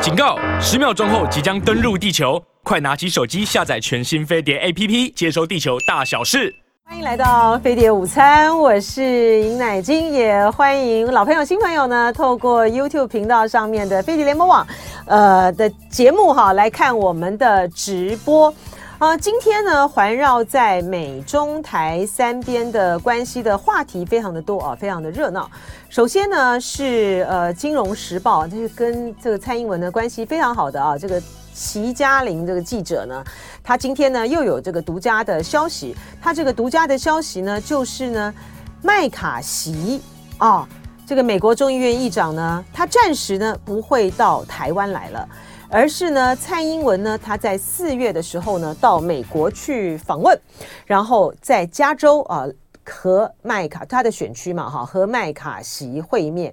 警告！十秒钟后即将登陆地球，快拿起手机下载全新飞碟 APP，接收地球大小事。欢迎来到飞碟午餐，我是尹乃金，也欢迎老朋友、新朋友呢，透过 YouTube 频道上面的飞碟联播网，呃的节目哈，来看我们的直播。啊，今天呢，环绕在美中台三边的关系的话题非常的多啊，非常的热闹。首先呢，是呃《金融时报》，就是跟这个蔡英文的关系非常好的啊，这个齐嘉玲这个记者呢，他今天呢又有这个独家的消息。他这个独家的消息呢，就是呢，麦卡锡啊，这个美国众议院议长呢，他暂时呢不会到台湾来了。而是呢，蔡英文呢，他在四月的时候呢，到美国去访问，然后在加州啊。和麦卡他的选区嘛，哈，和麦卡锡会面，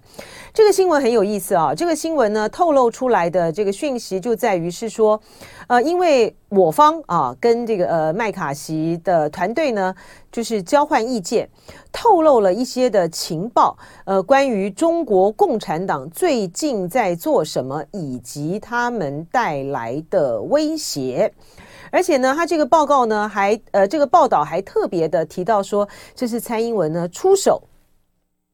这个新闻很有意思啊。这个新闻呢，透露出来的这个讯息就在于是说，呃，因为我方啊跟这个呃麦卡锡的团队呢，就是交换意见，透露了一些的情报，呃，关于中国共产党最近在做什么，以及他们带来的威胁。而且呢，他这个报告呢，还呃，这个报道还特别的提到说，这是蔡英文呢出手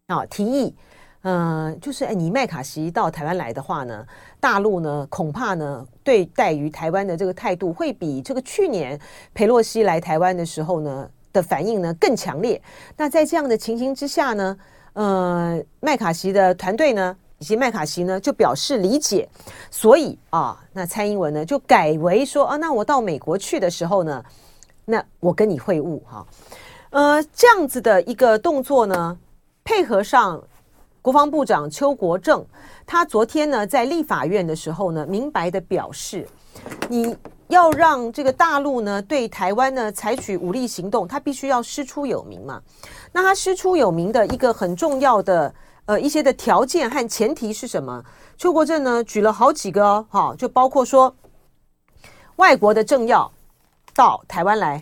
啊，提议，嗯、呃，就是哎，你麦卡锡到台湾来的话呢，大陆呢恐怕呢对待于台湾的这个态度，会比这个去年裴洛西来台湾的时候呢的反应呢更强烈。那在这样的情形之下呢，呃，麦卡锡的团队呢，以及麦卡锡呢就表示理解，所以啊，那蔡英文呢就改为说啊，那我到美国去的时候呢，那我跟你会晤哈，呃，这样子的一个动作呢，配合上国防部长邱国正，他昨天呢在立法院的时候呢，明白的表示，你要让这个大陆呢对台湾呢采取武力行动，他必须要师出有名嘛，那他师出有名的一个很重要的。呃，一些的条件和前提是什么？邱国正呢举了好几个，哈，就包括说外国的政要到台湾来，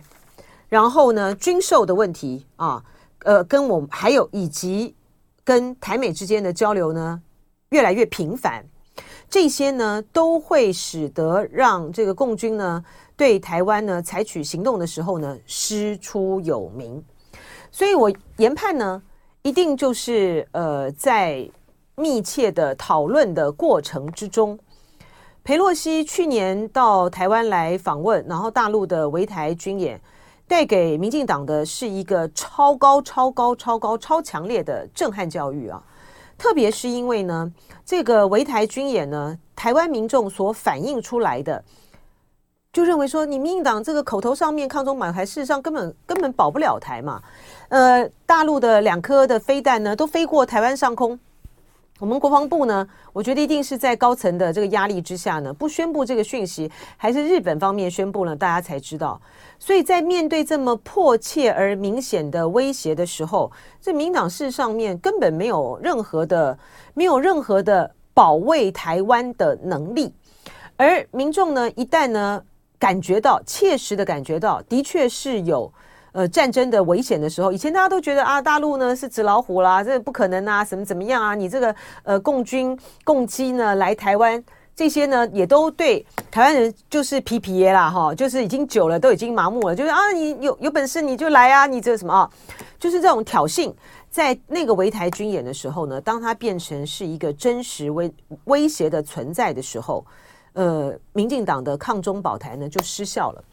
然后呢军售的问题啊，呃，跟我们还有以及跟台美之间的交流呢越来越频繁，这些呢都会使得让这个共军呢对台湾呢采取行动的时候呢师出有名，所以我研判呢。一定就是呃，在密切的讨论的过程之中，裴洛西去年到台湾来访问，然后大陆的围台军演带给民进党的是一个超高、超高、超高、超强烈的震撼教育啊！特别是因为呢，这个围台军演呢，台湾民众所反映出来的。就认为说，你民进党这个口头上面抗中保台，事实上根本根本保不了台嘛。呃，大陆的两颗的飞弹呢，都飞过台湾上空。我们国防部呢，我觉得一定是在高层的这个压力之下呢，不宣布这个讯息，还是日本方面宣布了，大家才知道。所以在面对这么迫切而明显的威胁的时候，这民党事上面根本没有任何的没有任何的保卫台湾的能力，而民众呢，一旦呢。感觉到切实的感觉到，的确是有呃战争的危险的时候。以前大家都觉得啊，大陆呢是纸老虎啦，这不可能啊，什么怎么样啊？你这个呃共军共机呢来台湾，这些呢也都对台湾人就是皮皮耶啦哈，就是已经久了都已经麻木了，就是啊你有有本事你就来啊，你这什么啊？就是这种挑衅，在那个围台军演的时候呢，当它变成是一个真实威威胁的存在的时候。呃，民进党的抗中保台呢就失效了。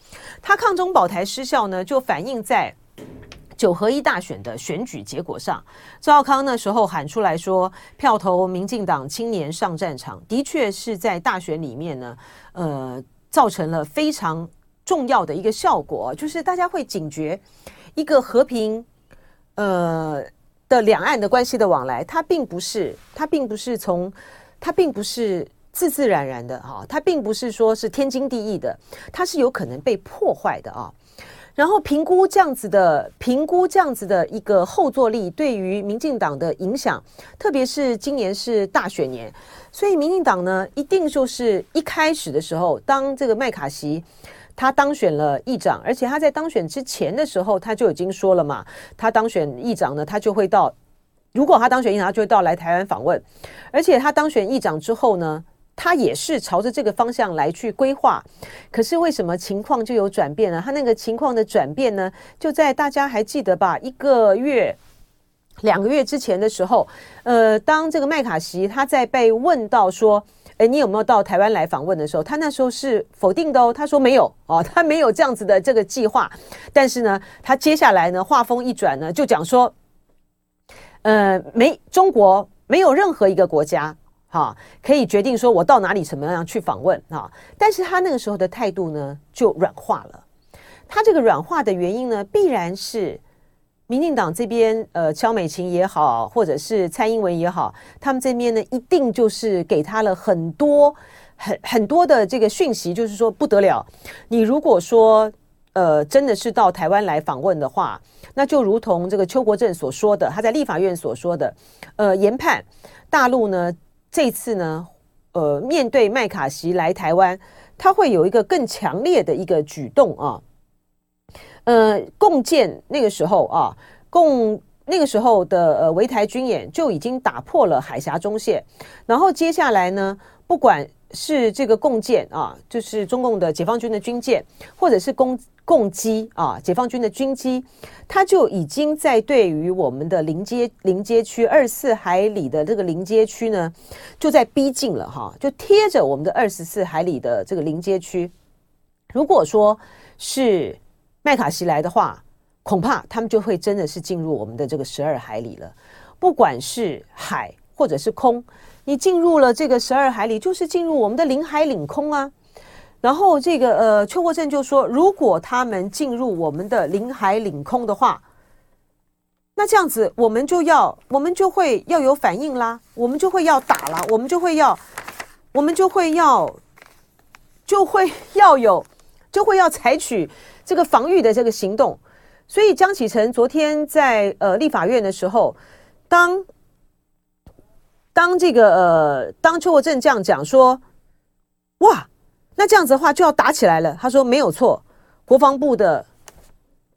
他抗中保台失效呢，就反映在九合一大选的选举结果上。赵少康那时候喊出来说，票投民进党青年上战场，的确是在大选里面呢，呃，造成了非常重要的一个效果，就是大家会警觉一个和平呃的两岸的关系的往来，它并不是，它并不是从，它并不是。自自然然的哈，它并不是说是天经地义的，它是有可能被破坏的啊。然后评估这样子的评估这样子的一个后坐力对于民进党的影响，特别是今年是大选年，所以民进党呢一定就是一开始的时候，当这个麦卡锡他当选了议长，而且他在当选之前的时候他就已经说了嘛，他当选议长呢，他就会到，如果他当选议长，他就会到来台湾访问，而且他当选议长之后呢。他也是朝着这个方向来去规划，可是为什么情况就有转变呢？他那个情况的转变呢，就在大家还记得吧？一个月、两个月之前的时候，呃，当这个麦卡锡他在被问到说，诶，你有没有到台湾来访问的时候，他那时候是否定的哦，他说没有哦，他没有这样子的这个计划。但是呢，他接下来呢，话锋一转呢，就讲说，呃，没中国没有任何一个国家。哈，可以决定说我到哪里什么样去访问啊？但是他那个时候的态度呢，就软化了。他这个软化的原因呢，必然是民进党这边呃萧美琴也好，或者是蔡英文也好，他们这边呢一定就是给他了很多很很多的这个讯息，就是说不得了。你如果说呃真的是到台湾来访问的话，那就如同这个邱国正所说的，他在立法院所说的，呃研判大陆呢。这次呢，呃，面对麦卡锡来台湾，他会有一个更强烈的一个举动啊。呃，共建那个时候啊，共那个时候的呃围台军演就已经打破了海峡中线，然后接下来呢，不管是这个共建啊，就是中共的解放军的军舰，或者是攻。共机啊，解放军的军机，它就已经在对于我们的临街临街区二四海里的这个临街区呢，就在逼近了哈，就贴着我们的二十四海里的这个临街区。如果说是麦卡锡来的话，恐怕他们就会真的是进入我们的这个十二海里了。不管是海或者是空，你进入了这个十二海里，就是进入我们的领海领空啊。然后这个呃，邱国正就说，如果他们进入我们的领海领空的话，那这样子我们就要，我们就会要有反应啦，我们就会要打了，我们就会要，我们就会要，就会要有，就会要采取这个防御的这个行动。所以江启臣昨天在呃立法院的时候，当当这个呃当邱国正这样讲说，哇。那这样子的话就要打起来了。他说没有错，国防部的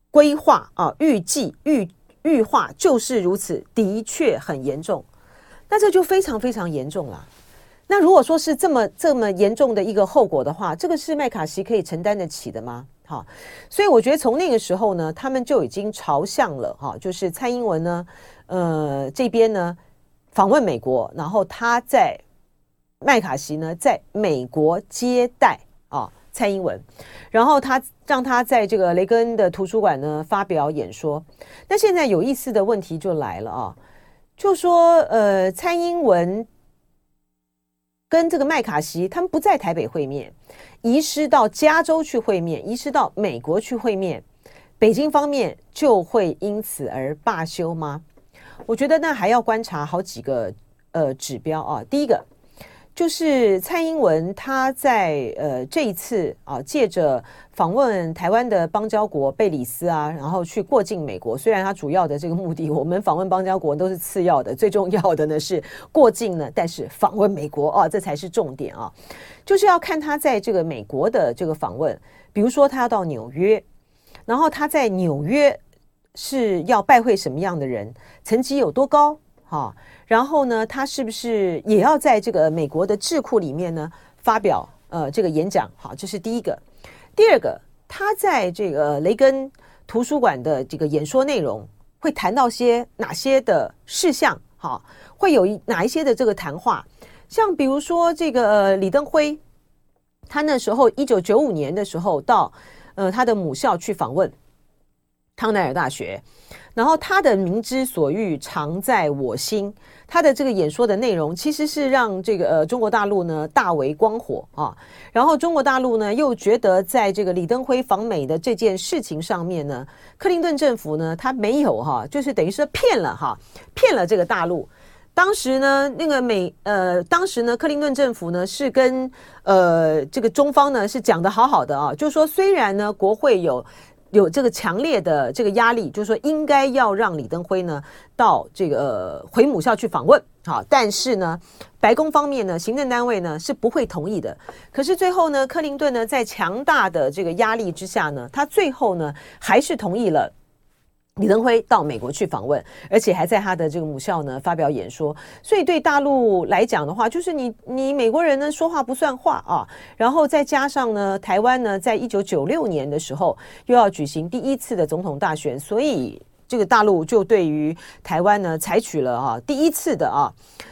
规划啊、预计、预预划就是如此，的确很严重。那这就非常非常严重了。那如果说是这么这么严重的一个后果的话，这个是麦卡锡可以承担得起的吗？好，所以我觉得从那个时候呢，他们就已经朝向了哈，就是蔡英文呢，呃，这边呢访问美国，然后他在。麦卡锡呢，在美国接待啊蔡英文，然后他让他在这个雷根的图书馆呢发表演说。那现在有意思的问题就来了啊，就说呃蔡英文跟这个麦卡锡他们不在台北会面，移师到加州去会面，移师到美国去会面，北京方面就会因此而罢休吗？我觉得那还要观察好几个呃指标啊，第一个。就是蔡英文他在呃这一次啊，借着访问台湾的邦交国贝里斯啊，然后去过境美国。虽然他主要的这个目的，我们访问邦交国都是次要的，最重要的呢是过境呢。但是访问美国啊，这才是重点啊，就是要看他在这个美国的这个访问，比如说他要到纽约，然后他在纽约是要拜会什么样的人，层级有多高？哈。然后呢，他是不是也要在这个美国的智库里面呢发表呃这个演讲？好，这是第一个。第二个，他在这个雷根图书馆的这个演说内容会谈到些哪些的事项？好，会有哪一些的这个谈话？像比如说这个呃李登辉，他那时候一九九五年的时候到呃他的母校去访问康奈尔大学。然后他的明之所欲，常在我心。他的这个演说的内容，其实是让这个呃中国大陆呢大为光火啊。然后中国大陆呢又觉得，在这个李登辉访美的这件事情上面呢，克林顿政府呢他没有哈，就是等于是骗了哈，骗了这个大陆。当时呢，那个美呃，当时呢，克林顿政府呢是跟呃这个中方呢是讲得好好的啊，就是说虽然呢国会有。有这个强烈的这个压力，就是说应该要让李登辉呢到这个回母校去访问，好，但是呢，白宫方面呢，行政单位呢是不会同意的。可是最后呢，克林顿呢在强大的这个压力之下呢，他最后呢还是同意了李登辉到美国去访问，而且还在他的这个母校呢发表演说，所以对大陆来讲的话，就是你你美国人呢说话不算话啊，然后再加上呢，台湾呢在一九九六年的时候又要举行第一次的总统大选，所以这个大陆就对于台湾呢采取了啊第一次的啊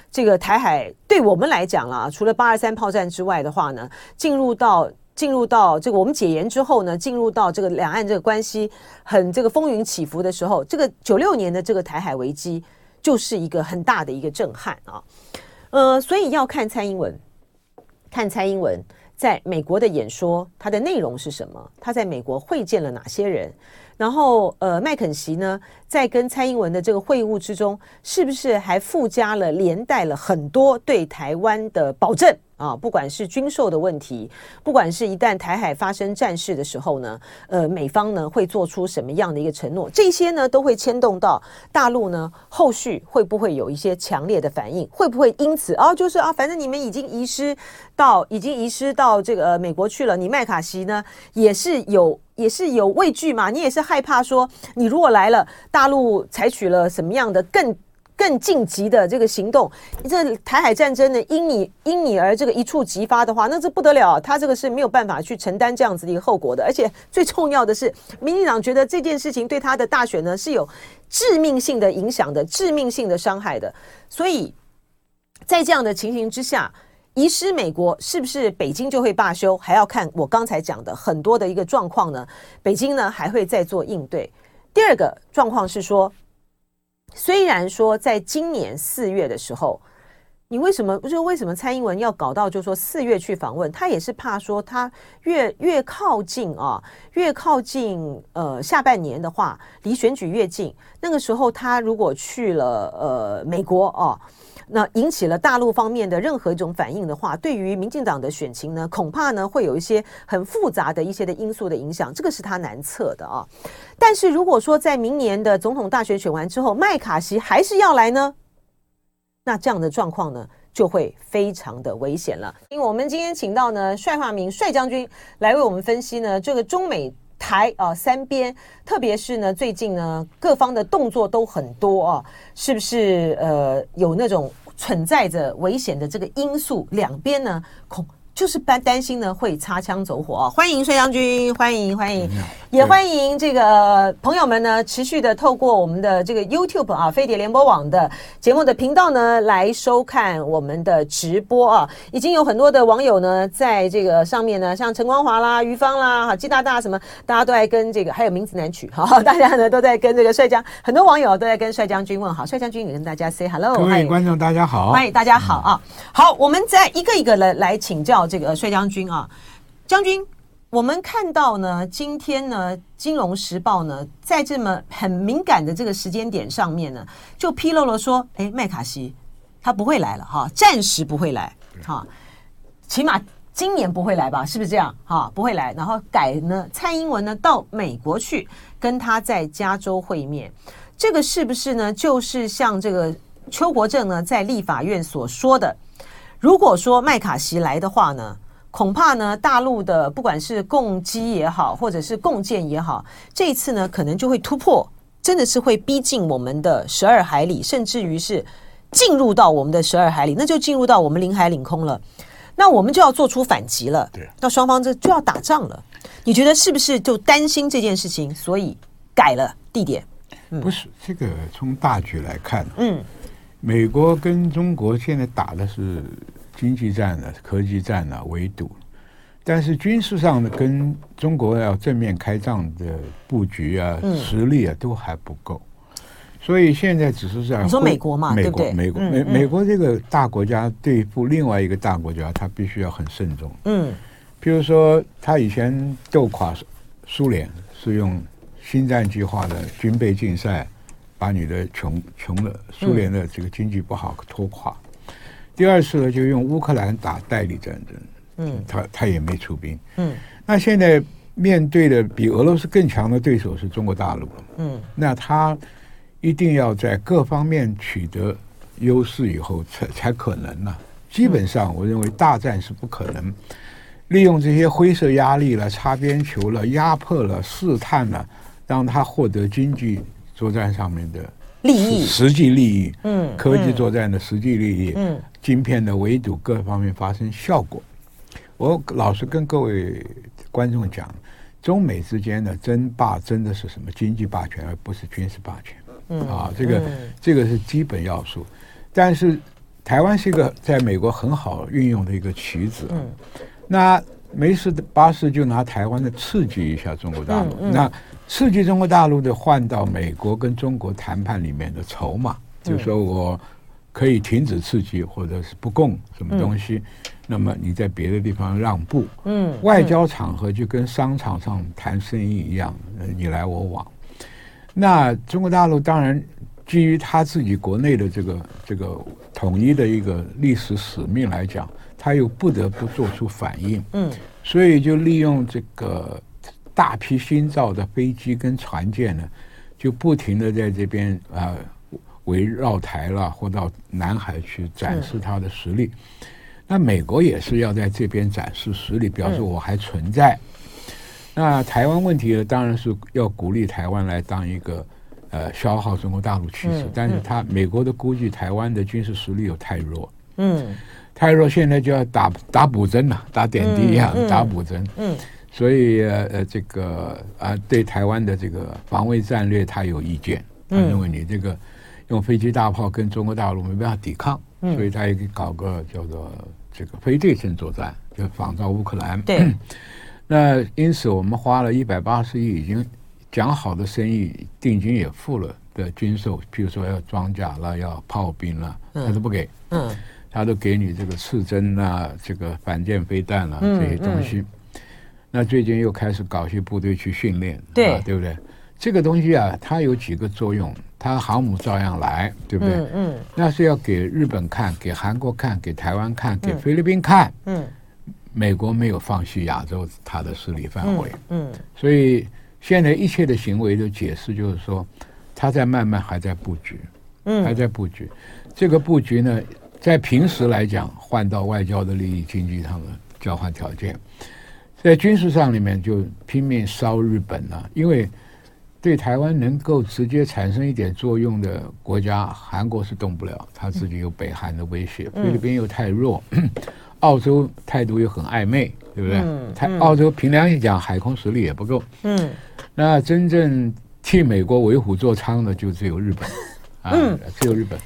这个台海对我们来讲啦，除了八二三炮战之外的话呢，进入到。进入到这个我们解严之后呢，进入到这个两岸这个关系很这个风云起伏的时候，这个九六年的这个台海危机就是一个很大的一个震撼啊，呃，所以要看蔡英文，看蔡英文在美国的演说，它的内容是什么？他在美国会见了哪些人？然后呃，麦肯锡呢，在跟蔡英文的这个会晤之中，是不是还附加了连带了很多对台湾的保证？啊，不管是军售的问题，不管是一旦台海发生战事的时候呢，呃，美方呢会做出什么样的一个承诺？这些呢都会牵动到大陆呢后续会不会有一些强烈的反应？会不会因此啊，就是啊，反正你们已经遗失到已经遗失到这个、美国去了，你麦卡锡呢也是有也是有畏惧嘛，你也是害怕说你如果来了，大陆采取了什么样的更。更晋级的这个行动，这台海战争呢，因你因你而这个一触即发的话，那这不得了，他这个是没有办法去承担这样子的一个后果的。而且最重要的是，民进党觉得这件事情对他的大选呢是有致命性的影响的，致命性的伤害的。所以在这样的情形之下，遗失美国是不是北京就会罢休，还要看我刚才讲的很多的一个状况呢？北京呢还会再做应对。第二个状况是说。虽然说在今年四月的时候，你为什么不是为什么蔡英文要搞到就说四月去访问？他也是怕说他越越靠近啊，越靠近呃下半年的话，离选举越近，那个时候他如果去了呃美国啊。那引起了大陆方面的任何一种反应的话，对于民进党的选情呢，恐怕呢会有一些很复杂的一些的因素的影响，这个是他难测的啊。但是如果说在明年的总统大选选完之后，麦卡锡还是要来呢，那这样的状况呢就会非常的危险了。因为我们今天请到呢帅化明帅将军来为我们分析呢这个中美。台啊，三边，特别是呢，最近呢，各方的动作都很多啊，是不是？呃，有那种存在着危险的这个因素，两边呢恐。就是担担心呢会擦枪走火啊！欢迎帅将军，欢迎欢迎，也欢迎这个朋友们呢持续的透过我们的这个 YouTube 啊飞碟联播网的节目的频道呢来收看我们的直播啊！已经有很多的网友呢在这个上面呢，像陈光华啦、于芳啦、哈、季大大什么，大家都在跟这个还有名字难取哈，大家呢都在跟这个帅将，很多网友都在跟帅将军问好，帅将军也跟大家 say hello，各位观众大家好，欢迎大家好啊！好，我们再一个一个来来请教。这个帅将军啊，将军，我们看到呢，今天呢，《金融时报》呢，在这么很敏感的这个时间点上面呢，就披露了说，哎，麦卡锡他不会来了哈，暂时不会来哈，起码今年不会来吧？是不是这样哈？不会来，然后改呢，蔡英文呢到美国去跟他在加州会面，这个是不是呢？就是像这个邱国正呢在立法院所说的。如果说麦卡锡来的话呢，恐怕呢，大陆的不管是共机也好，或者是共建也好，这一次呢，可能就会突破，真的是会逼近我们的十二海里，甚至于是进入到我们的十二海里，那就进入到我们领海领空了，那我们就要做出反击了。对，那双方这就要打仗了。你觉得是不是就担心这件事情，所以改了地点？嗯、不是这个，从大局来看，嗯。美国跟中国现在打的是经济战呢、科技战呢、围堵，但是军事上的跟中国要正面开仗的布局啊、实力啊都还不够，所以现在只是在你说美国嘛，美国、美国、美美国这个大国家对付另外一个大国家，他必须要很慎重。嗯，比如说他以前斗垮苏联是用星战计划的军备竞赛。把你的穷穷的苏联的这个经济不好拖垮。嗯、第二次呢，就用乌克兰打代理战争。嗯，他他也没出兵。嗯，那现在面对的比俄罗斯更强的对手是中国大陆。嗯，那他一定要在各方面取得优势以后才才可能呢、啊。基本上，我认为大战是不可能。利用这些灰色压力了、擦边球了、压迫了、试探了，让他获得经济。作战上面的利益、实际利益，嗯，科技作战的实际利益，嗯，晶片的围堵各方面发生效果。我老实跟各位观众讲，中美之间的争霸真的是什么经济霸权，而不是军事霸权。嗯啊，这个、嗯、这个是基本要素。但是台湾是一个在美国很好运用的一个棋子。嗯，那没事的巴士就拿台湾的刺激一下中国大陆。那刺激中国大陆的换到美国跟中国谈判里面的筹码，嗯、就是说我可以停止刺激或者是不供什么东西，嗯、那么你在别的地方让步。嗯，外交场合就跟商场上谈生意一样，你来我往。那中国大陆当然基于他自己国内的这个这个统一的一个历史使命来讲，他又不得不做出反应。嗯，所以就利用这个。大批新造的飞机跟船舰呢，就不停的在这边啊、呃、围绕台了，或到南海去展示它的实力。嗯、那美国也是要在这边展示实力，表示我还存在。嗯、那台湾问题呢，当然是要鼓励台湾来当一个呃消耗中国大陆趋势。嗯、但是他美国的估计，台湾的军事实力又太弱，嗯，太弱，现在就要打打补针了，打点滴一样、嗯、打补针，嗯。嗯所以呃这个啊对台湾的这个防卫战略他有意见，他认为你这个用飞机大炮跟中国大陆没办法抵抗，所以他也搞个叫做这个非对称作战，就仿照乌克兰。对。那因此我们花了一百八十亿，已经讲好的生意，定金也付了的军售，譬如说要装甲了，要炮兵了，他都不给。嗯。他都给你这个刺针啊，这个反舰飞弹啊这些东西。那最近又开始搞些部队去训练，对、啊、对不对？这个东西啊，它有几个作用，它航母照样来，对不对？嗯，嗯那是要给日本看，给韩国看，给台湾看，给菲律宾看。嗯。美国没有放弃亚洲它的势力范围。嗯。嗯所以现在一切的行为的解释，就是说，他在慢慢还在布局，嗯，还在布局。这个布局呢，在平时来讲，换到外交的利益、经济上的交换条件。在军事上里面就拼命烧日本了，因为对台湾能够直接产生一点作用的国家，韩国是动不了，他自己有北韩的威胁，菲律宾又太弱，澳洲态度又很暧昧，对不对？台澳洲凭良心讲，海空实力也不够。嗯，那真正替美国为虎作伥的就只有日本，啊，只有日本，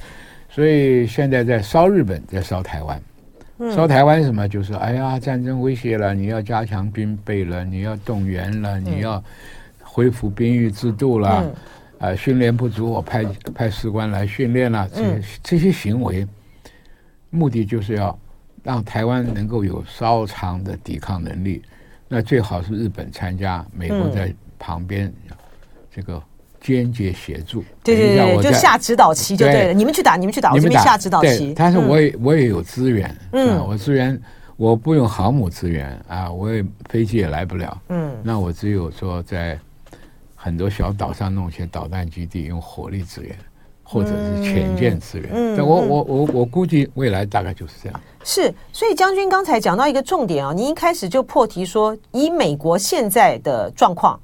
所以现在在烧日本，在烧台湾。烧台湾什么？就是哎呀，战争威胁了，你要加强军备了，你要动员了，你要恢复兵役制度了，啊、呃，训练不足，我派派士官来训练了。这些这些行为，目的就是要让台湾能够有稍长的抵抗能力。那最好是日本参加，美国在旁边，这个。间接协助，对对对，就下指导期就对了。你们去打，你们去打，我这边下指导期。但是我也我也有资源，嗯，我资源我不用航母资源啊，我也飞机也来不了，嗯，那我只有说在很多小岛上弄些导弹基地，用火力支援或者是潜舰资源。嗯，我我我我估计未来大概就是这样。是，所以将军刚才讲到一个重点啊，您一开始就破题说，以美国现在的状况，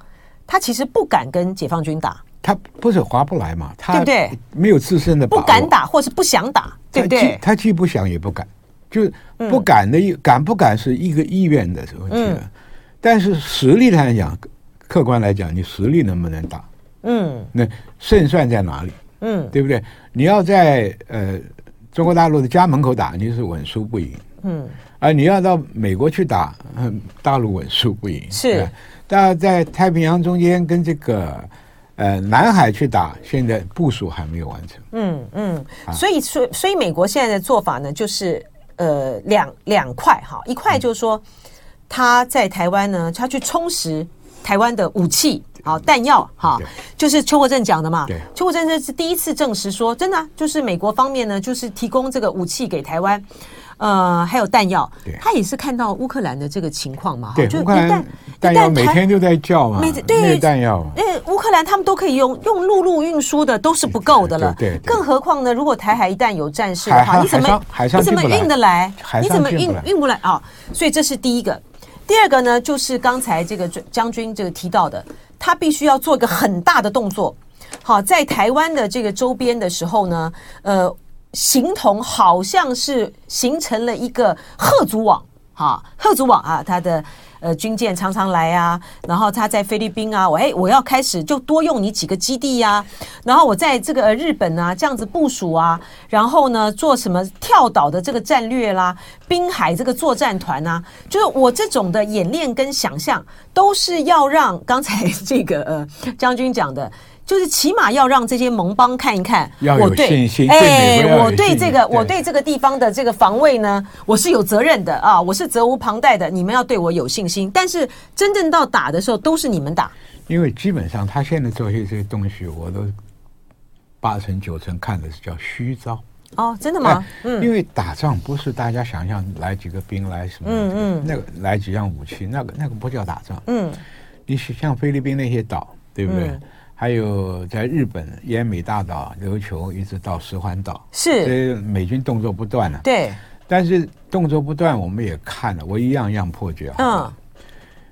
他其实不敢跟解放军打。他不是划不来嘛？他对不对？没有自身的不敢打，或是不想打，对不对？他既不想也不敢，就不敢的，敢不敢是一个意愿的问题了。但是实力来讲，客观来讲，你实力能不能打？嗯，那胜算在哪里？嗯，对不对？你要在呃中国大陆的家门口打，你是稳输不赢。嗯，啊你要到美国去打，嗯大陆稳输不赢。是，但在太平洋中间跟这个。呃，南海去打，现在部署还没有完成。嗯嗯，所以所所以美国现在的做法呢，就是呃两两块哈，一块就是说他在台湾呢，他去充实台湾的武器好弹药哈，就是邱国正讲的嘛。对，邱国正这是第一次证实说，真的就是美国方面呢，就是提供这个武器给台湾。呃，还有弹药，他也是看到乌克兰的这个情况嘛，对，乌克兰弹药每天都在叫嘛，每对，弹药，因为乌克兰他们都可以用用陆路运输的，都是不够的了，对，更何况呢？如果台海一旦有战事的话，你怎么你怎么运得来？你怎么运运不来啊？所以这是第一个，第二个呢，就是刚才这个将军这个提到的，他必须要做一个很大的动作。好，在台湾的这个周边的时候呢，呃，形同好像是形成了一个吓阻网，哈，吓阻网啊，它的。呃，军舰常常来啊，然后他在菲律宾啊，我哎，我要开始就多用你几个基地呀、啊，然后我在这个日本啊这样子部署啊，然后呢做什么跳岛的这个战略啦，滨海这个作战团啊，就是我这种的演练跟想象，都是要让刚才这个呃将军讲的。就是起码要让这些盟邦看一看，要有信心。哎，我对这个，我对这个地方的这个防卫呢，我是有责任的啊，我是责无旁贷的。你们要对我有信心。但是真正到打的时候，都是你们打。因为基本上他现在做些这些东西，我都八成九成看的是叫虚招。哦，真的吗？嗯，因为打仗不是大家想象来几个兵来什么，嗯嗯，那个来几样武器，那个那个不叫打仗。嗯，你像菲律宾那些岛，对不对？还有在日本奄美大岛、琉球，一直到石环岛，是，所以美军动作不断了。对，但是动作不断，我们也看了，我一样一样破解。嗯，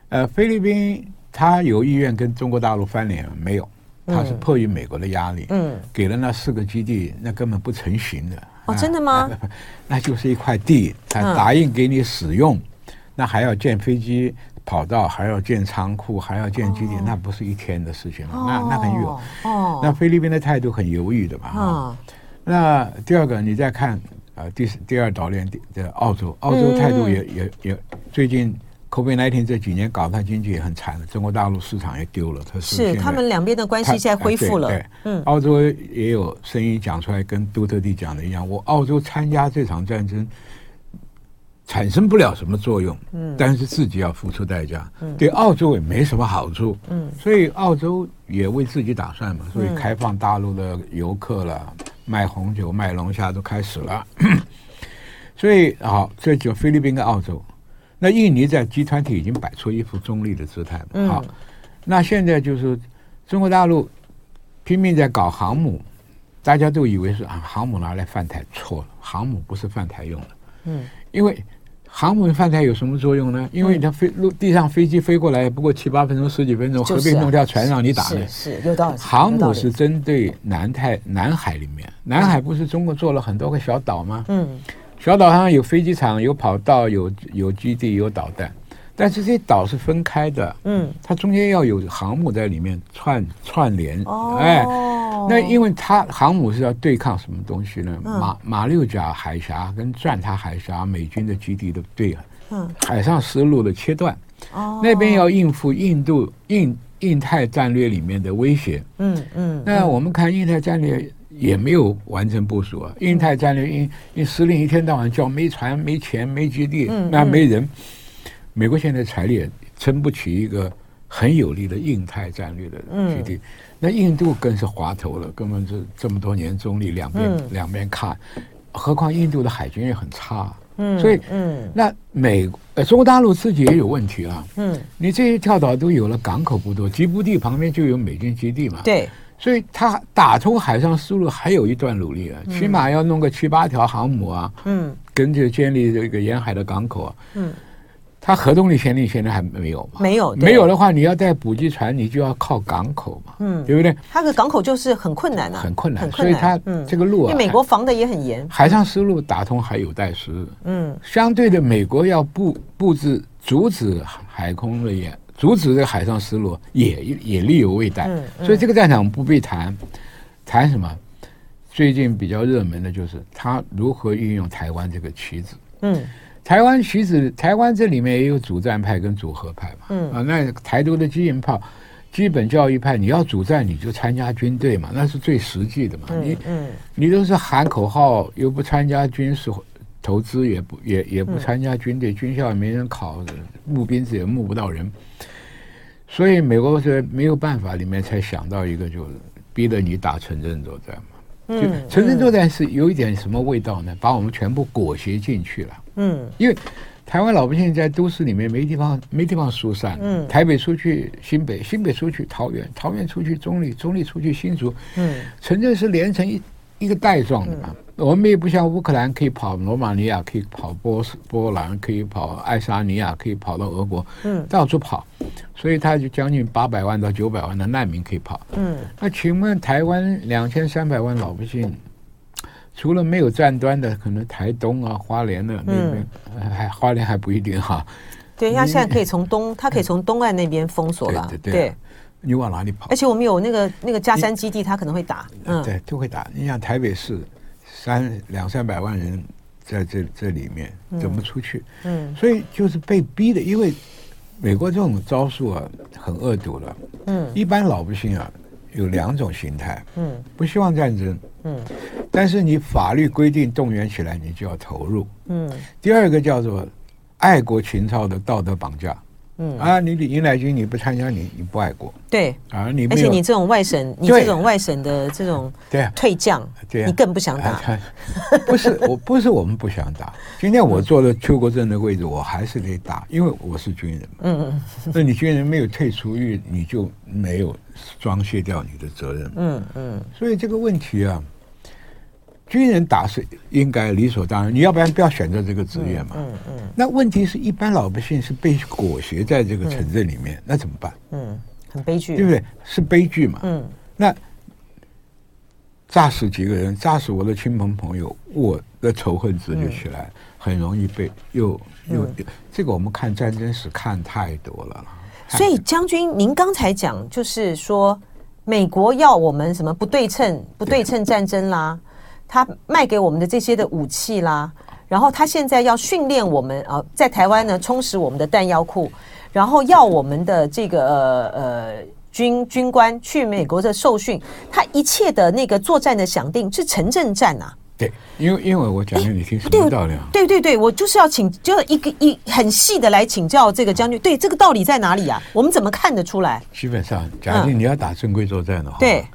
呃，菲律宾他有意愿跟中国大陆翻脸没有？他是迫于美国的压力，嗯，给了那四个基地，那根本不成型的。哦，真的吗？那，那就是一块地，他答应给你使用，嗯、那还要建飞机。跑道还要建仓库，还要建基地，哦、那不是一天的事情了？哦、那那很有。哦。那菲律宾的态度很犹豫的吧？啊、哦。那第二个，你再看啊、呃，第第二岛链的澳洲，澳洲态度也、嗯、也也最近 COVID-19 这几年搞它经济也很惨了，中国大陆市场也丢了。它是，是他们两边的关系现在恢复了。对，对嗯。澳洲也有声音讲出来，跟杜特地讲的一样，我澳洲参加这场战争。产生不了什么作用，嗯，但是自己要付出代价，嗯，对澳洲也没什么好处，嗯，所以澳洲也为自己打算嘛，所以开放大陆的游客了，卖红酒、卖龙虾都开始了，所以好，这就菲律宾跟澳洲，那印尼在集团体已经摆出一副中立的姿态了，好，那现在就是中国大陆拼命在搞航母，大家都以为是啊，航母拿来犯台，错了，航母不是犯台用的，嗯，因为。航母饭菜有什么作用呢？因为它飞陆地上飞机飞过来，不过七八分钟、十几分钟，何必弄条船让你打呢。是有道理。航母是针对南太南海里面，南海不是中国做了很多个小岛吗？嗯，小岛上有飞机场、有跑道、有有基地、有导弹。但是这些岛是分开的，嗯，它中间要有航母在里面串串联，哦、哎，那因为它航母是要对抗什么东西呢？嗯、马马六甲海峡跟钻塔海峡美军的基地的对，嗯，海上丝路的切断，哦，那边要应付印度印印太战略里面的威胁，嗯嗯，嗯。那我们看印太战略也没有完成部署啊，嗯、印太战略因因司令一天到晚叫没船没钱没基地，嗯、那没人。美国现在财力撑不起一个很有力的印太战略的基地，嗯、那印度更是滑头了，根本是这么多年中立，两边、嗯、两边看，何况印度的海军也很差，嗯，所以嗯，那美呃中国大陆自己也有问题啊，嗯，你这些跳岛都有了港口不多，吉布地旁边就有美军基地嘛，对，所以他打通海上丝路还有一段努力啊，嗯、起码要弄个七八条航母啊，嗯，跟着建立这个沿海的港口啊，嗯。它核动力潜艇现在还没有吗？没有，没有的话，你要带补给船，你就要靠港口嘛，嗯，对不对？它的港口就是很困难啊，很困难，所以它这个路啊，因为美国防的也很严，海上丝路打通还有待时日。嗯，相对的，美国要布布置阻止海空的也阻止这个海上丝路也也力有未逮。所以这个战场不必谈，谈什么？最近比较热门的就是他如何运用台湾这个棋子。嗯。台湾其实，台湾这里面也有主战派跟主和派嘛。嗯啊，那台独的基因炮、基本教育派，你要主战你就参加军队嘛，那是最实际的嘛。嗯、你嗯，你都是喊口号，又不参加军事投资，也不也也不参加军队，嗯、军校也没人考，募兵制也募不到人，所以美国是没有办法，里面才想到一个，就是逼着你打城镇作战嘛。就城镇作战是有一点什么味道呢？把我们全部裹挟进去了。嗯，因为台湾老百姓在都市里面没地方没地方疏散。嗯，台北出去新北，新北出去桃园，桃园出去中立，中立出去新竹。嗯，城镇是连成一一个带状的嘛。我们也不像乌克兰可以跑罗马尼亚，可以跑波斯波兰，可以跑爱沙尼亚，可以跑到俄国。嗯，到处跑。所以他就将近八百万到九百万的难民可以跑。嗯，那请问台湾两千三百万老百姓，除了没有战端的，可能台东啊、花莲的那边，还花莲还不一定哈。对，他现在可以从东，他可以从东岸那边封锁了。对对。你往哪里跑？而且我们有那个那个加山基地，他可能会打。嗯，对，都会打。你想台北市三两三百万人在这这里面怎么出去？嗯，所以就是被逼的，因为美国这种招数啊很恶毒了。嗯，一般老百姓啊有两种心态。嗯，不希望战争。嗯，但是你法律规定动员起来，你就要投入。嗯，第二个叫做爱国情操的道德绑架。嗯啊，你李英来军你不参加，你你不爱国。对啊，你而且你这种外省，你这种外省的这种对退将，对，你更不想打。不是我，不是我们不想打。今天我坐了邱国正的位置，我还是得打，因为我是军人。嗯嗯。那你军人没有退出役，你就没有装卸掉你的责任。嗯嗯。所以这个问题啊。军人打是应该理所当然，你要不然不要选择这个职业嘛。嗯嗯。那问题是一般老百姓是被裹挟在这个城镇里面，那怎么办？嗯，很悲剧，对不对？是悲剧嘛。嗯。那炸死几个人，炸死我的亲朋朋友，我的仇恨值就起来，很容易被又又这个我们看战争史看太多了。所以将军，您刚才讲就是说，美国要我们什么不对称、不对称战争啦。他卖给我们的这些的武器啦，然后他现在要训练我们啊，在台湾呢充实我们的弹药库，然后要我们的这个呃呃军军官去美国的受训，他一切的那个作战的想定是城镇战啊。对，因为因为我讲给你听什么道理啊？对对对，我就是要请，就一个一很细的来请教这个将军，对这个道理在哪里啊？我们怎么看得出来？基本上，假定你要打正规作战的话，对，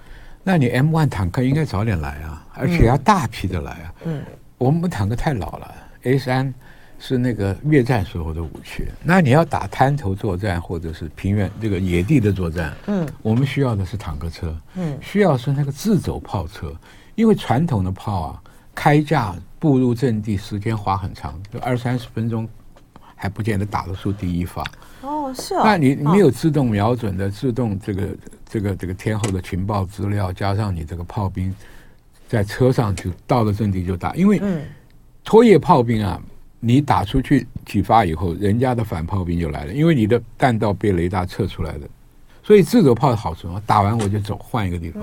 那你 M1 坦克应该早点来啊。而且要大批的来啊！嗯，我们坦克太老了，A 三是那个越战时候的武器。那你要打滩头作战或者是平原这个野地的作战，嗯，我们需要的是坦克车，嗯，需要是那个自走炮车，因为传统的炮啊，开架步入阵地时间花很长，就二三十分钟还不见得打得出第一发。哦，是啊。那你没有自动瞄准的、自动这个这个这个天后的情报资料，加上你这个炮兵。在车上就到了阵地就打，因为拖曳炮兵啊，你打出去几发以后，人家的反炮兵就来了，因为你的弹道被雷达测出来的，所以自走炮的好处啊，打完我就走，换一个地方。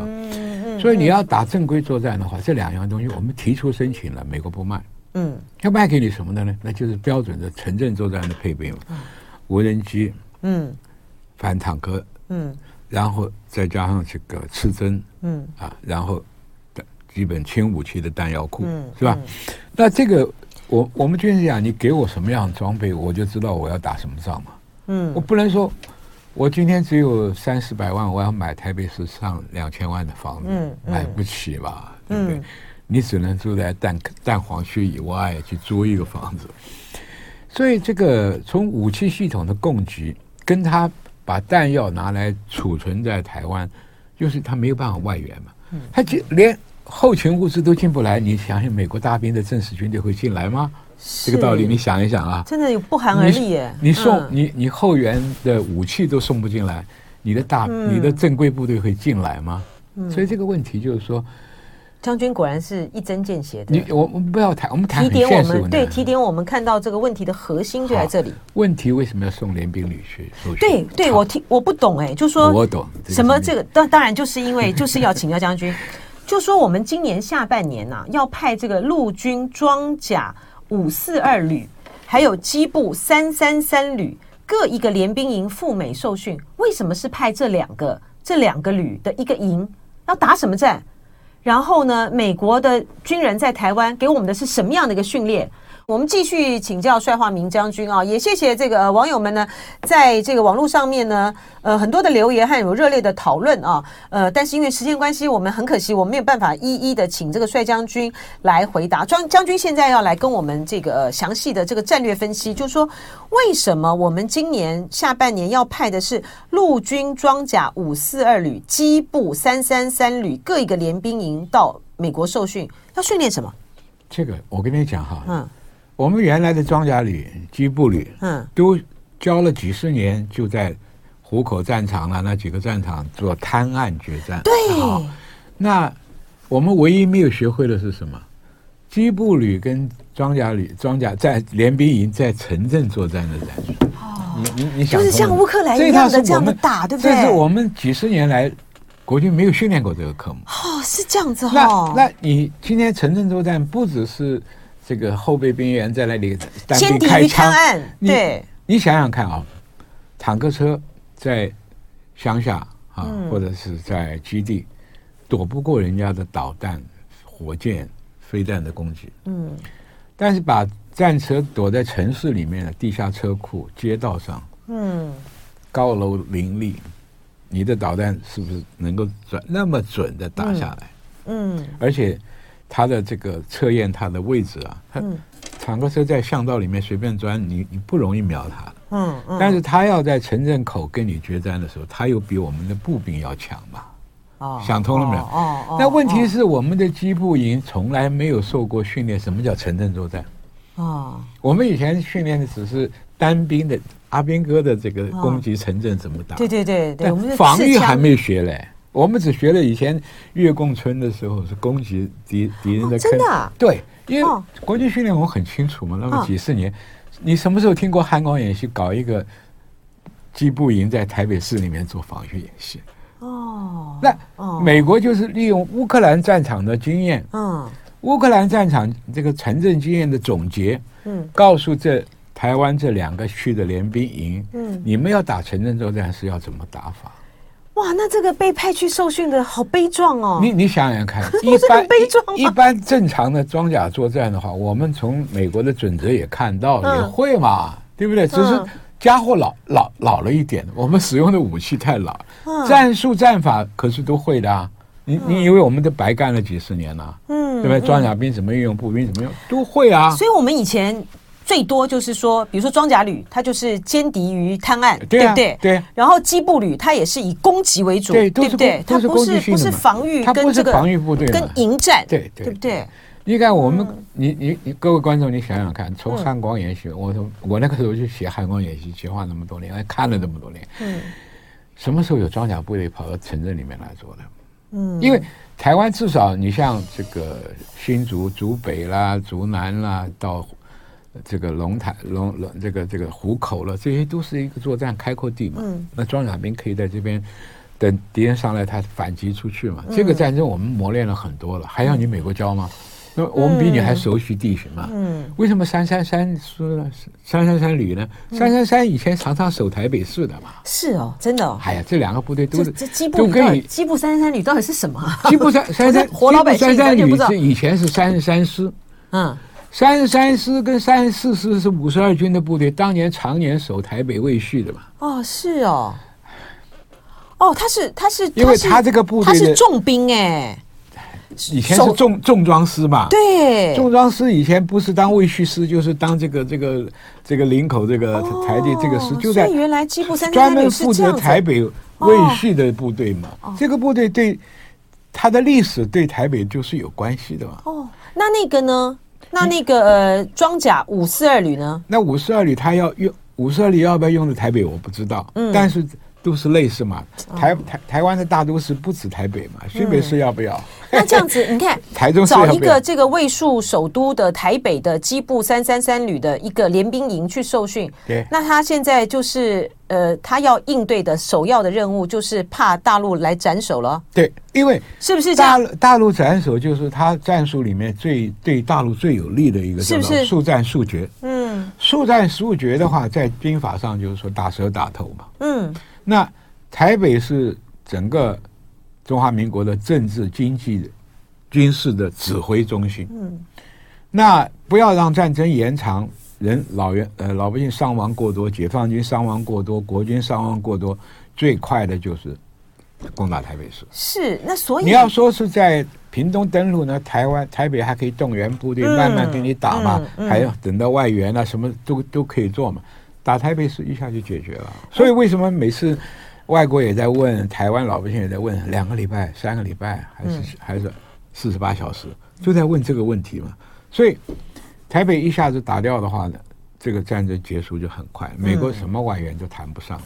所以你要打正规作战的话，这两样东西我们提出申请了，美国不卖。嗯，要卖给你什么的呢？那就是标准的城镇作战的配备嘛，无人机，嗯，反坦克，嗯，然后再加上这个刺针，嗯啊，然后。基本轻武器的弹药库，嗯、是吧？嗯、那这个我我们就是讲，你给我什么样的装备，我就知道我要打什么仗嘛。嗯，我不能说我今天只有三四百万，我要买台北市上两千万的房子，嗯嗯、买不起吧？对不对？嗯、你只能住在蛋蛋黄区以外去租一个房子。所以这个从武器系统的供给，跟他把弹药拿来储存在台湾，就是他没有办法外援嘛。嗯、他就连。后勤物资都进不来，你想想美国大兵的正式军队会进来吗？这个道理你想一想啊，真的有不寒而栗耶。你，你送、嗯、你你后援的武器都送不进来，你的大、嗯、你的正规部队会进来吗？嗯、所以这个问题就是说，将军果然是一针见血的。你我我们不要谈，我们谈提点我们对提点我们看到这个问题的核心就在这里。问题为什么要送联兵旅去？对对，我听我不懂哎，就说我懂什么这个当当然就是因为 就是要请教将军。就说我们今年下半年呐、啊，要派这个陆军装甲五四二旅，还有机部三三三旅各一个联兵营赴美受训。为什么是派这两个这两个旅的一个营？要打什么战？然后呢，美国的军人在台湾给我们的是什么样的一个训练？我们继续请教帅化明将军啊，也谢谢这个、呃、网友们呢，在这个网络上面呢，呃，很多的留言还有热烈的讨论啊，呃，但是因为时间关系，我们很可惜，我们没有办法一一的请这个帅将军来回答。将将军现在要来跟我们这个、呃、详细的这个战略分析，就是说为什么我们今年下半年要派的是陆军装甲五四二旅、机步三三三旅各一个联兵营到美国受训，要训练什么？这个我跟你讲哈，嗯。我们原来的装甲旅、机步旅，嗯，都教了几十年，就在湖口战场啊，那几个战场做滩岸决战。对，那我们唯一没有学会的是什么？机步旅跟装甲旅、装甲在联兵营在城镇作战的战术。哦，你你你想，就是像乌克兰一样的这样的打，对不对？这是我们几十年来国军没有训练过这个科目。哦，是这样子哈、哦。那那你今天城镇作战不只是这个后备兵员在那里单兵开枪，对，你想想看啊、哦，坦克车在乡下啊，嗯、或者是在基地，躲不过人家的导弹、火箭。飞弹的攻击，嗯，但是把战车躲在城市里面的地下车库、街道上，嗯，高楼林立，你的导弹是不是能够准那么准的打下来？嗯，嗯，而且它的这个测验它的位置啊，它坦克车在巷道里面随便钻，你你不容易瞄它，嗯，嗯，但是它要在城镇口跟你决战的时候，它又比我们的步兵要强嘛。哦，想通了没有？哦哦。那问题是，我们的机步营从来没有受过训练，什么叫城镇作战？哦，我们以前训练的只是单兵的阿兵哥的这个攻击城镇怎么打？对对对对，我们防御还没学嘞，我们只学了以前越共村的时候是攻击敌敌人的坑。真的？对，因为国际训练我很清楚嘛，那么几十年，你什么时候听过汉光演习搞一个机步营在台北市里面做防御演习？哦，那美国就是利用乌克兰战场的经验，嗯，乌克兰战场这个城镇经验的总结，嗯，告诉这台湾这两个区的联兵营，嗯，你们要打城镇作战是要怎么打法？哇，那这个被派去受训的好悲壮哦！你你想想看，一般悲壮一般正常的装甲作战的话，我们从美国的准则也看到也会嘛，对不对？只是。家伙老老老了一点，我们使用的武器太老，嗯、战术战法可是都会的啊！你、嗯、你以为我们都白干了几十年了？嗯，对不对？装甲兵怎么运用，步兵怎么用，都会啊！所以我们以前最多就是说，比如说装甲旅，它就是歼敌于滩岸，对不对？对。然后机步旅，它也是以攻击为主，对不对？它不是不是防御，跟这个防御部队跟迎战，对对不对？你看，我们，你你你，各位观众，你想想看，从汉光演习，我从我那个时候就写汉光演习计划那么多年，还看了这么多年，嗯，什么时候有装甲部队跑到城镇里面来做的？嗯，因为台湾至少你像这个新竹、竹北啦、竹南啦，到这个龙潭、龙龙这个这个湖口了，这些都是一个作战开阔地嘛。嗯，那装甲兵可以在这边等敌人上来，他反击出去嘛。这个战争我们磨练了很多了，还要你美国教吗？那我们比你还熟悉地形嘛？嗯，为什么三三三说呢？三三三旅呢？三三三以前常常守台北市的嘛？是哦，真的。哦。哎呀，这两个部队都是这机步旅，机部三三三旅到底是什么？基部三三三 活老百姓三三旅是以前是三十三师，嗯，三十三师跟三十四师是五十二军的部队，当年常年守台北卫戍的嘛？哦，是哦，哦，他是他是，因为他这个部队他是重兵哎。以前是重重装师嘛？对，重装师以前不是当卫戍师，就是当这个这个这个林口这个台地这个师，就在原来基部三专门负责台北卫戍的部队嘛。这个部队对他的历史对台北就是有关系的嘛。哦，那那个呢？那那个呃装甲五四二旅呢？那五四二旅他要用五四二旅要不要用在台北？我不知道。嗯，但是。都是类似嘛，台台台湾的大都市不止台北嘛，新北市要不要？嗯、那这样子，你看，台中找一个这个位数首都的台北的基部三三三旅的一个联兵营去受训，对，那他现在就是呃，他要应对的首要的任务就是怕大陆来斩首了。对，因为是不是大大陆斩首就是他战术里面最对大陆最有利的一个，是不是速战速决？嗯，速战速决的话，在兵法上就是说打蛇打头嘛。嗯。那台北是整个中华民国的政治、经济、军事的指挥中心。嗯，那不要让战争延长，人老员呃老百姓伤亡过多，解放军伤亡过多，国军伤亡过多，最快的就是攻打台北市。是，那所以你要说是在屏东登陆呢，台湾台北还可以动员部队慢慢给你打嘛，嗯嗯嗯、还要等到外援啊，什么都都可以做嘛。打台北市一下就解决了，所以为什么每次外国也在问，台湾老百姓也在问，两个礼拜、三个礼拜，还是还是四十八小时，就在问这个问题嘛。所以台北一下子打掉的话呢，这个战争结束就很快，美国什么外援都谈不上。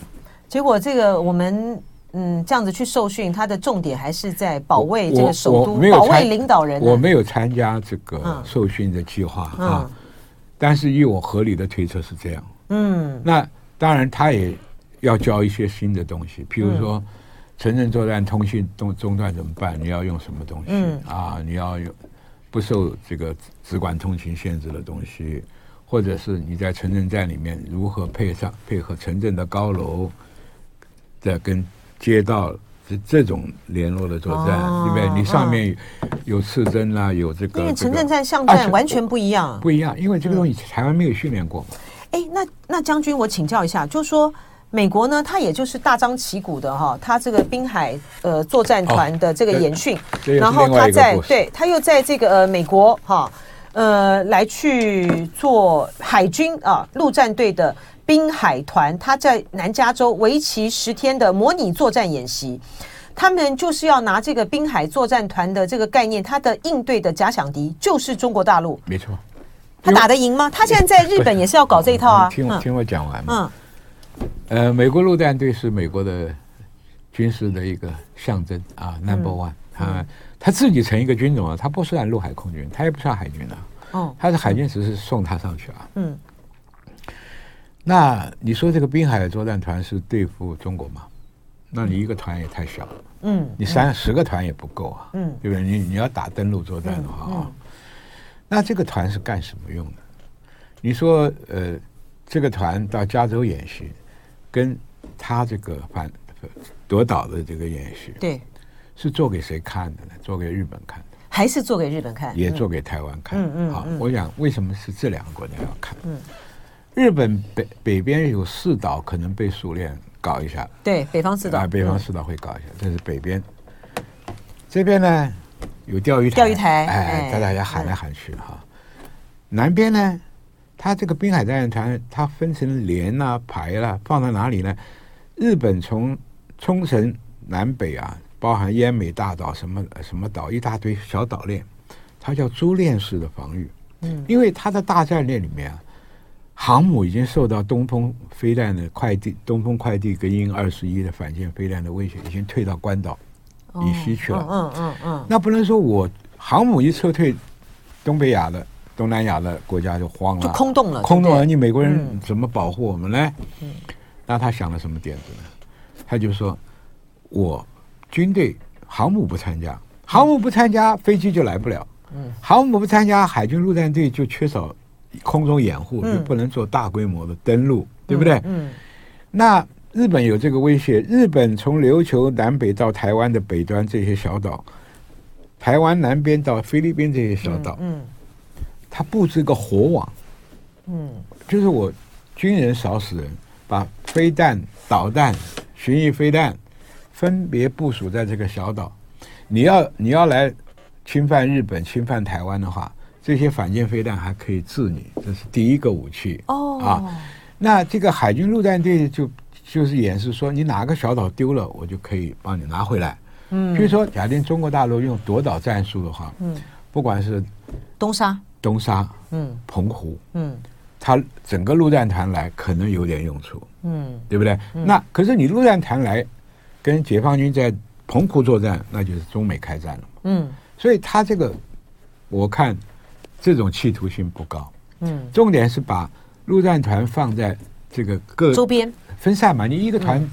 结果这个我们嗯这样子去受训，他的重点还是在保卫这个首都，保卫领导人。我没有参加这个受训的计划啊，嗯、但是以我合理的推测是这样。嗯，那当然他也要教一些新的东西，譬如说。嗯城镇作战通信中中断怎么办？你要用什么东西？嗯啊，你要用不受这个直管通勤限制的东西，或者是你在城镇站里面如何配上配合城镇的高楼的跟街道这这种联络的作战，哦、对不对？你上面有刺针啦，有这个因为城镇站巷战完全不一样，不一样，因为这个东西台湾没有训练过嘛。哎、嗯，那那将军，我请教一下，就是说。美国呢，它也就是大张旗鼓的哈，它这个滨海呃作战团的这个演训，哦、然后他在对，他又在这个呃美国哈呃来去做海军啊陆战队的滨海团，他在南加州为期十天的模拟作战演习，他们就是要拿这个滨海作战团的这个概念，他的应对的假想敌就是中国大陆，没错，他打得赢吗？他现在在日本也是要搞这一套啊，听我听我讲完嗯。呃，美国陆战队是美国的军事的一个象征啊，Number One。他他自己成一个军种啊，他不算陆海空军，他也不算海军啊。哦，他是海军，只是送他上去啊。嗯。那你说这个滨海作战团是对付中国吗？那你一个团也太小了。嗯。你三十个团也不够啊。嗯。对不对？你你要打登陆作战的话啊，那这个团是干什么用的？你说呃，这个团到加州演习。跟他这个反夺岛的这个演习，对，是做给谁看的呢？做给日本看的，还是做给日本看？也做给台湾看。嗯嗯。好，我想为什么是这两个国家要看？嗯，日本北北边有四岛可能被苏联搞一下。对，北方四岛。啊，北方四岛会搞一下，这是北边。这边呢有钓鱼台，钓鱼台，哎，大家喊来喊去哈。南边呢？它这个滨海作战团，它分成连啊、排啦、啊，放在哪里呢？日本从冲绳南北啊，包含奄美大岛什么什么岛，一大堆小岛链，它叫珠链式的防御。嗯，因为它的大战略里面啊，航母已经受到东风飞弹的快递、东风快递跟鹰二十一的反舰飞弹的威胁，已经退到关岛以西去了。嗯嗯嗯，那不能说我航母一撤退，东北亚的。东南亚的国家就慌了，就空洞了，空洞了。你美国人怎么保护我们呢？嗯，那他想了什么点子呢？他就说：“我军队航母不参加，航母不参加，飞机就来不了。嗯，航母不参加，海军陆战队就缺少空中掩护，就不能做大规模的登陆，对不对？嗯，那日本有这个威胁，日本从琉球南北到台湾的北端这些小岛，台湾南边到菲律宾这些小岛，嗯。”他布置一个火网，嗯，就是我军人少死人，把飞弹、导弹、巡弋飞弹分别部署在这个小岛。你要你要来侵犯日本、侵犯台湾的话，这些反舰飞弹还可以治你，这是第一个武器。哦啊，那这个海军陆战队就就是演示说，你哪个小岛丢了，我就可以帮你拿回来。嗯，比如说，假定中国大陆用夺岛战术的话，嗯，不管是东沙。东沙，嗯，澎湖，嗯，它整个陆战团来可能有点用处，嗯，对不对？嗯、那可是你陆战团来跟解放军在澎湖作战，那就是中美开战了，嗯，所以他这个我看这种企图性不高，嗯，重点是把陆战团放在这个各周边分散嘛，你一个团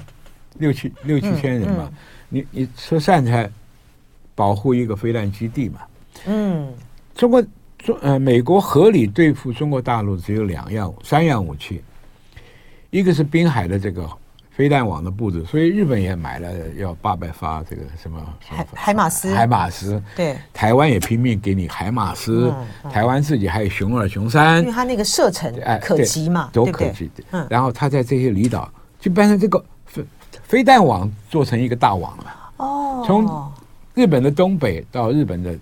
六七、嗯、六七千人嘛，你你说散才保护一个飞弹基地嘛，嗯，中国。中呃，美国合理对付中国大陆只有两样、三样武器，一个是滨海的这个飞弹网的布置，所以日本也买了要八百发这个什么海海马斯，海马斯。对，台湾也拼命给你海马斯，台湾自己还有熊二、熊三，因为它那个射程哎可及嘛，都可及。嗯，然后他在这些离岛就变成这个飞飞弹网做成一个大网了。哦，从。日本的东北到日本的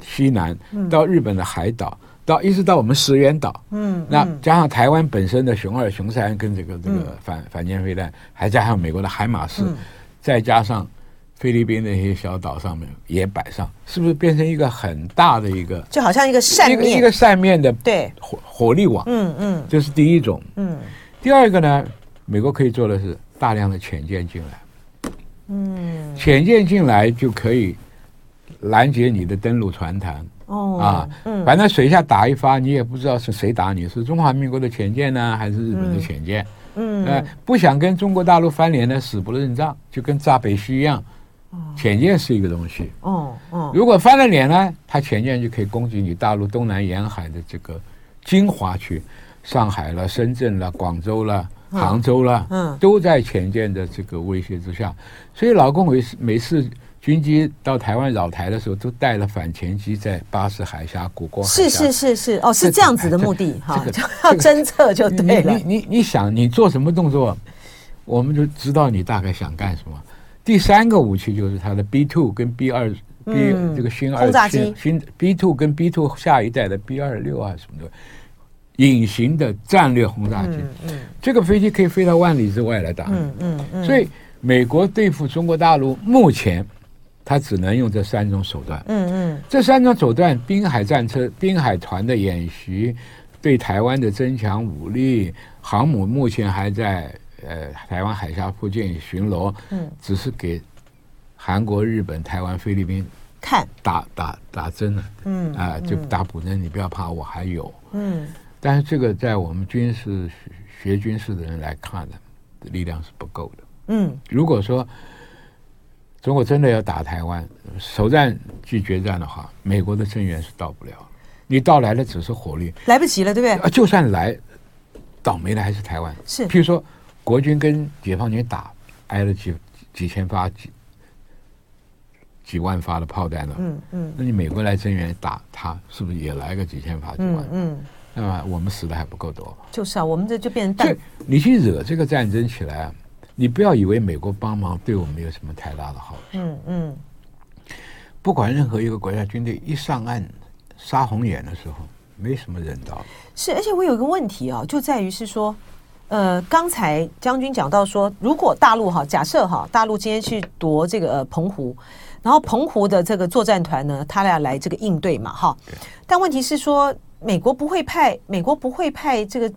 西南，到日本的海岛，到一直到我们石垣岛，嗯，那加上台湾本身的熊二、熊三跟这个这个反反舰飞弹，还加上美国的海马斯，再加上菲律宾那些小岛上面也摆上，是不是变成一个很大的一个，就好像一个扇面，一个扇面的对。火火力网，嗯嗯，这是第一种，嗯，第二个呢，美国可以做的是。大量的潜舰进来，嗯，潜舰进来就可以拦截你的登陆船团，哦，啊，嗯，反正水下打一发，你也不知道是谁打你，是中华民国的潜舰呢，还是日本的潜舰？嗯，呃，不想跟中国大陆翻脸呢，死不认账，就跟炸北溪一样。潜舰是一个东西，哦哦，如果翻了脸呢，它潜舰就可以攻击你大陆东南沿海的这个精华区，上海了、深圳了、广州了、杭州了，嗯，都在前舰的这个威胁之下。所以老共每次每次军机到台湾扰台的时候，都带了反潜机在巴士海峡、古关海峡。是是是是，哦，是这样子的目的哈，这个、要 侦测就对了。你你你，想你做什么动作，我们就知道你大概想干什么。第三个武器就是它的 B two 跟 B 二 B 这个新二轰炸机新 B two 跟 B two 下一代的 B 二六啊什么的隐形的战略轰炸机，这个飞机可以飞到万里之外来打。嗯嗯，所以美国对付中国大陆目前他只能用这三种手段。嗯嗯，这三种手段：滨海战车、滨海团的演习，对台湾的增强武力，航母目前还在。呃，台湾海峡附近巡逻，嗯，只是给韩国、日本、台湾、菲律宾看。打打打针了，嗯啊、呃，就打补针，你不要怕，我还有，嗯，但是这个在我们军事学军事的人来看呢力量是不够的，嗯，如果说中国真的要打台湾，首战即决战的话，美国的增援是到不了，你到来的只是火力，来不及了，对不对？啊，就算来，倒霉的还是台湾，是，譬如说。国军跟解放军打，挨了几几千发、几几万发的炮弹了。嗯嗯，那你美国来增援打他，是不是也来个几千发、几万？嗯，那么我们死的还不够多。就是啊，我们这就变成。你去惹这个战争起来啊，你不要以为美国帮忙对我们有什么太大的好处。嗯嗯。不管任何一个国家军队一上岸杀红眼的时候，没什么人道。是，而且我有一个问题啊，就在于是说。呃，刚才将军讲到说，如果大陆哈，假设哈，大陆今天去夺这个呃澎湖，然后澎湖的这个作战团呢，他俩来这个应对嘛，哈。但问题是说，美国不会派，美国不会派这个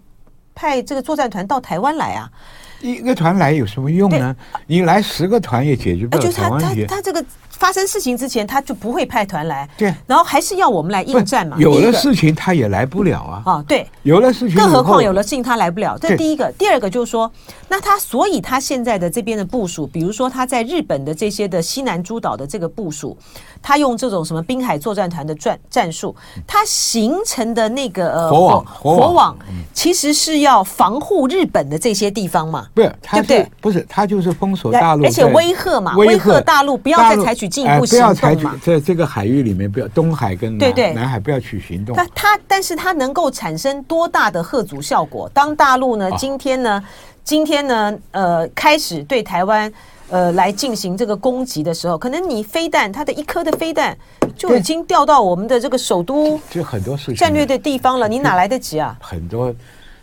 派这个作战团到台湾来啊。一个团来有什么用呢？你来十个团也解决不了台湾问题。他他这个。发生事情之前，他就不会派团来。对，然后还是要我们来应战嘛。有了事情，他也来不了啊。啊，对，有了事情，更何况有了事情，他来不了。这第一个，第二个就是说，那他所以他现在的这边的部署，比如说他在日本的这些的西南诸岛的这个部署，他用这种什么滨海作战团的战战术，他形成的那个呃火网火网，其实是要防护日本的这些地方嘛。不是，对不对？不是，他就是封锁大陆，而且威吓嘛，威吓大陆不要再采取进一步行动。采取在这个海域里面，不要东海跟南对对南海不要取行动。它它，但是它能够产生多大的贺阻效果？当大陆呢，今天呢，今天呢，呃，开始对台湾呃来进行这个攻击的时候，可能你飞弹，它的一颗的飞弹就已经掉到我们的这个首都，就很多事情战略的地方了，你哪来得及啊？很多，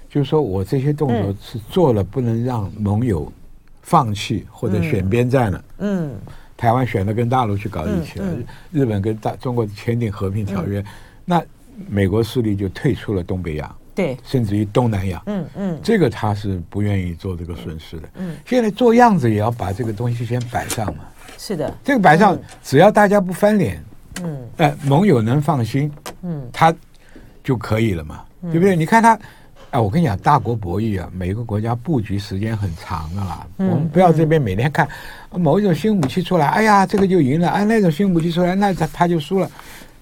就是说我这些动作是做了，不能让盟友放弃或者选边站了。嗯。嗯台湾选择跟大陆去搞一起了，嗯嗯、日本跟大中国签订和平条约，嗯、那美国势力就退出了东北亚，对，甚至于东南亚，嗯嗯，这个他是不愿意做这个损失的，嗯，现在做样子也要把这个东西先摆上嘛，是的，这个摆上，只要大家不翻脸，嗯，哎，盟友能放心，嗯，他就可以了嘛，对不对？你看他。哎，我跟你讲，大国博弈啊，每个国家布局时间很长的啦。嗯、我们不要这边每天看某一种新武器出来，哎呀，这个就赢了；哎，那种新武器出来，那他他就输了。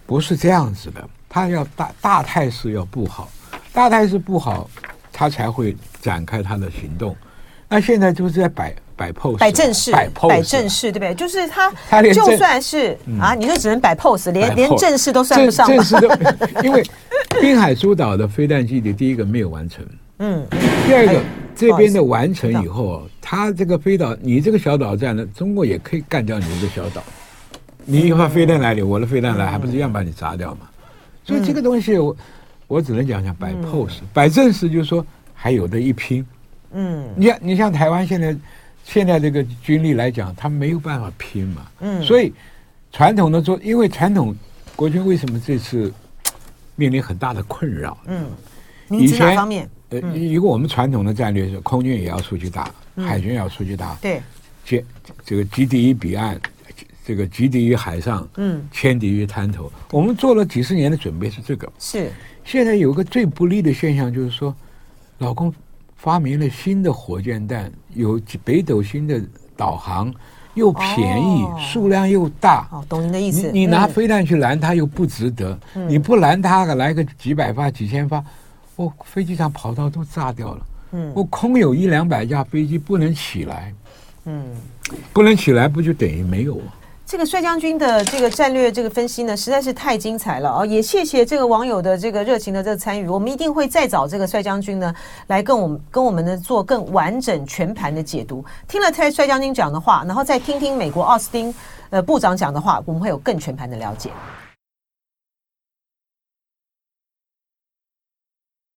不是这样子的，他要大大态势要布好，大态势布好，他才会展开他的行动。那现在就是在摆摆 pose，摆正式，摆 pose，摆阵势，对不对？就是他，他连就算是、嗯、啊，你就只能摆 pose，连连正式都算不上。正式都 因为。滨海诸岛的飞弹基地，第一个没有完成，嗯，第二个这边的完成以后，他这个飞岛，你这个小岛在呢，中国也可以干掉你这个小岛。你一发飞弹来了，我的飞弹来，还不是一样把你砸掉嘛？所以这个东西，我我只能讲讲摆 pose，摆正式，就是说还有的一拼。嗯，你像你像台湾现在现在这个军力来讲，他没有办法拼嘛。嗯，所以传统的做，因为传统国军为什么这次？面临很大的困扰。嗯，以前方面，呃，一个我们传统的战略是空军也要出去打，海军也要出去打，对，接这个击敌于彼岸，这个击敌于海上，嗯，歼敌于滩头。我们做了几十年的准备是这个。是。现在有个最不利的现象就是说，老共发明了新的火箭弹，有北斗星的导航。又便宜，哦、数量又大。哦，懂您的意思。你，你拿飞弹去拦它又不值得，嗯、你不拦它，来个几百发、几千发，我飞机上跑道都炸掉了。嗯，我空有一两百架飞机不能起来。嗯，不能起来，不就等于没有吗？这个帅将军的这个战略这个分析呢，实在是太精彩了啊！也谢谢这个网友的这个热情的这个参与，我们一定会再找这个帅将军呢来跟我们跟我们呢做更完整全盘的解读。听了蔡帅将军讲的话，然后再听听美国奥斯汀呃部长讲的话，我们会有更全盘的了解。